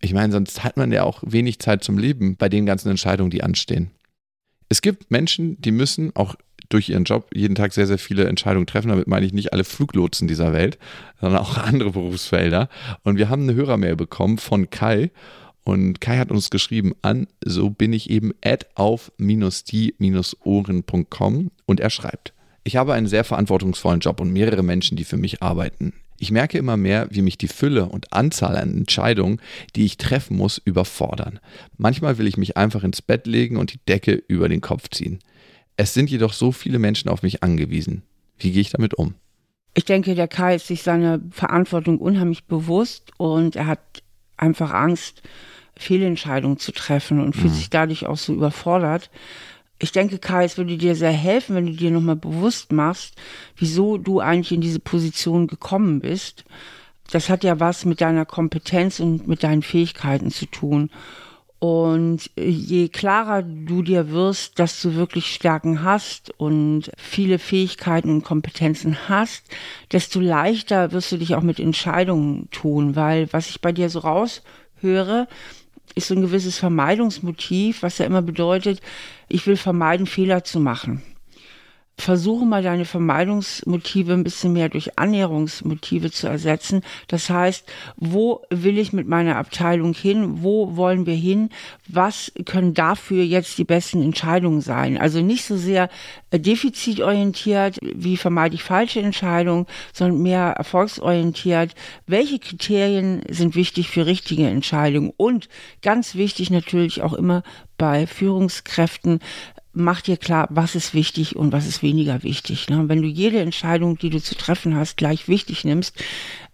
Ich meine, sonst hat man ja auch wenig Zeit zum Leben bei den ganzen Entscheidungen, die anstehen. Es gibt Menschen, die müssen auch durch ihren Job jeden Tag sehr, sehr viele Entscheidungen treffen. Damit meine ich nicht alle Fluglotsen dieser Welt, sondern auch andere Berufsfelder. Und wir haben eine Hörermail bekommen von Kai und Kai hat uns geschrieben an, so bin ich eben at auf-die-ohren.com und er schreibt, ich habe einen sehr verantwortungsvollen Job und mehrere Menschen, die für mich arbeiten. Ich merke immer mehr, wie mich die Fülle und Anzahl an Entscheidungen, die ich treffen muss, überfordern. Manchmal will ich mich einfach ins Bett legen und die Decke über den Kopf ziehen. Es sind jedoch so viele Menschen auf mich angewiesen. Wie gehe ich damit um? Ich denke, der Kai ist sich seiner Verantwortung unheimlich bewusst und er hat einfach Angst, Fehlentscheidungen zu treffen und fühlt mhm. sich dadurch auch so überfordert. Ich denke, Kai, es würde dir sehr helfen, wenn du dir nochmal bewusst machst, wieso du eigentlich in diese Position gekommen bist. Das hat ja was mit deiner Kompetenz und mit deinen Fähigkeiten zu tun. Und je klarer du dir wirst, dass du wirklich Stärken hast und viele Fähigkeiten und Kompetenzen hast, desto leichter wirst du dich auch mit Entscheidungen tun, weil was ich bei dir so raushöre, ist so ein gewisses Vermeidungsmotiv, was ja immer bedeutet, ich will vermeiden, Fehler zu machen versuche mal deine Vermeidungsmotive ein bisschen mehr durch Annäherungsmotive zu ersetzen. Das heißt, wo will ich mit meiner Abteilung hin? Wo wollen wir hin? Was können dafür jetzt die besten Entscheidungen sein? Also nicht so sehr äh, defizitorientiert, wie vermeide ich falsche Entscheidungen, sondern mehr erfolgsorientiert. Welche Kriterien sind wichtig für richtige Entscheidungen? Und ganz wichtig natürlich auch immer bei Führungskräften, mach dir klar, was ist wichtig und was ist weniger wichtig. Ne? Wenn du jede Entscheidung, die du zu treffen hast, gleich wichtig nimmst,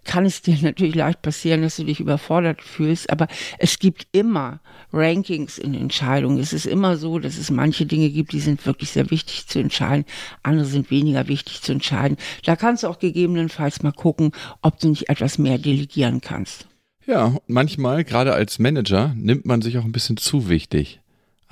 kann es dir natürlich leicht passieren, dass du dich überfordert fühlst. Aber es gibt immer Rankings in Entscheidungen. Es ist immer so, dass es manche Dinge gibt, die sind wirklich sehr wichtig zu entscheiden. Andere sind weniger wichtig zu entscheiden. Da kannst du auch gegebenenfalls mal gucken, ob du nicht etwas mehr delegieren kannst. Ja, manchmal, gerade als Manager, nimmt man sich auch ein bisschen zu wichtig.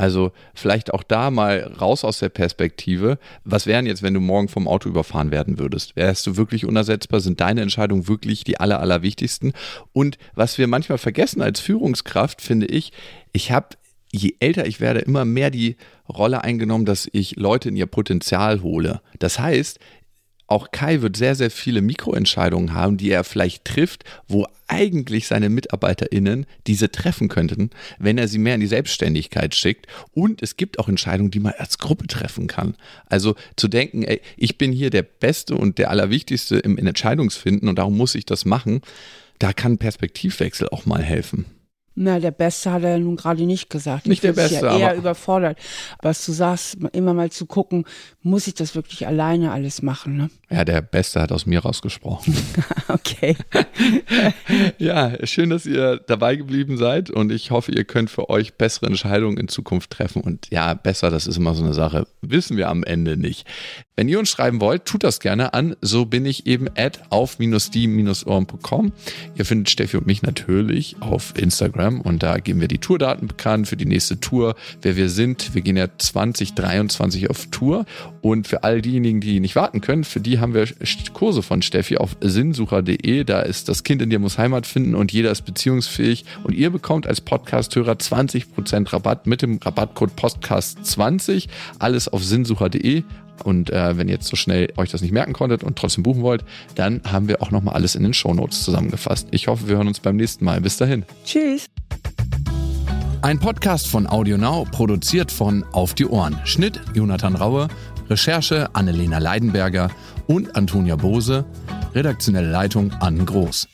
Also vielleicht auch da mal raus aus der Perspektive. Was wären jetzt, wenn du morgen vom Auto überfahren werden würdest? Wärst du wirklich unersetzbar? Sind deine Entscheidungen wirklich die aller, allerwichtigsten? Und was wir manchmal vergessen als Führungskraft, finde ich, ich habe je älter ich werde, immer mehr die Rolle eingenommen, dass ich Leute in ihr Potenzial hole. Das heißt, auch Kai wird sehr, sehr viele Mikroentscheidungen haben, die er vielleicht trifft, wo eigentlich seine MitarbeiterInnen diese treffen könnten, wenn er sie mehr in die Selbstständigkeit schickt. Und es gibt auch Entscheidungen, die man als Gruppe treffen kann. Also zu denken, ey, ich bin hier der Beste und der Allerwichtigste im Entscheidungsfinden und darum muss ich das machen, da kann Perspektivwechsel auch mal helfen. Na, der Beste hat er nun gerade nicht gesagt. Nicht der Beste, ja eher überfordert. Was du sagst, immer mal zu gucken, muss ich das wirklich alleine alles machen? Ne? Ja, der Beste hat aus mir rausgesprochen. okay. ja, schön, dass ihr dabei geblieben seid und ich hoffe, ihr könnt für euch bessere Entscheidungen in Zukunft treffen. Und ja, besser, das ist immer so eine Sache, wissen wir am Ende nicht. Wenn ihr uns schreiben wollt, tut das gerne an. So bin ich eben at auf-die-ohren.com. Ihr findet Steffi und mich natürlich auf Instagram und da geben wir die Tourdaten bekannt für die nächste Tour, wer wir sind. Wir gehen ja 2023 auf Tour und für all diejenigen, die nicht warten können, für die haben wir Kurse von Steffi auf sinnsucher.de. Da ist das Kind in dir muss Heimat finden und jeder ist beziehungsfähig und ihr bekommt als Podcast-Hörer 20% Rabatt mit dem Rabattcode Podcast20. Alles auf sinnsucher.de. Und äh, wenn ihr jetzt so schnell euch das nicht merken konntet und trotzdem buchen wollt, dann haben wir auch nochmal alles in den Shownotes zusammengefasst. Ich hoffe, wir hören uns beim nächsten Mal. Bis dahin. Tschüss. Ein Podcast von AudioNow, produziert von Auf die Ohren. Schnitt Jonathan Raue, Recherche Annelena Leidenberger und Antonia Bose, redaktionelle Leitung Ann Groß.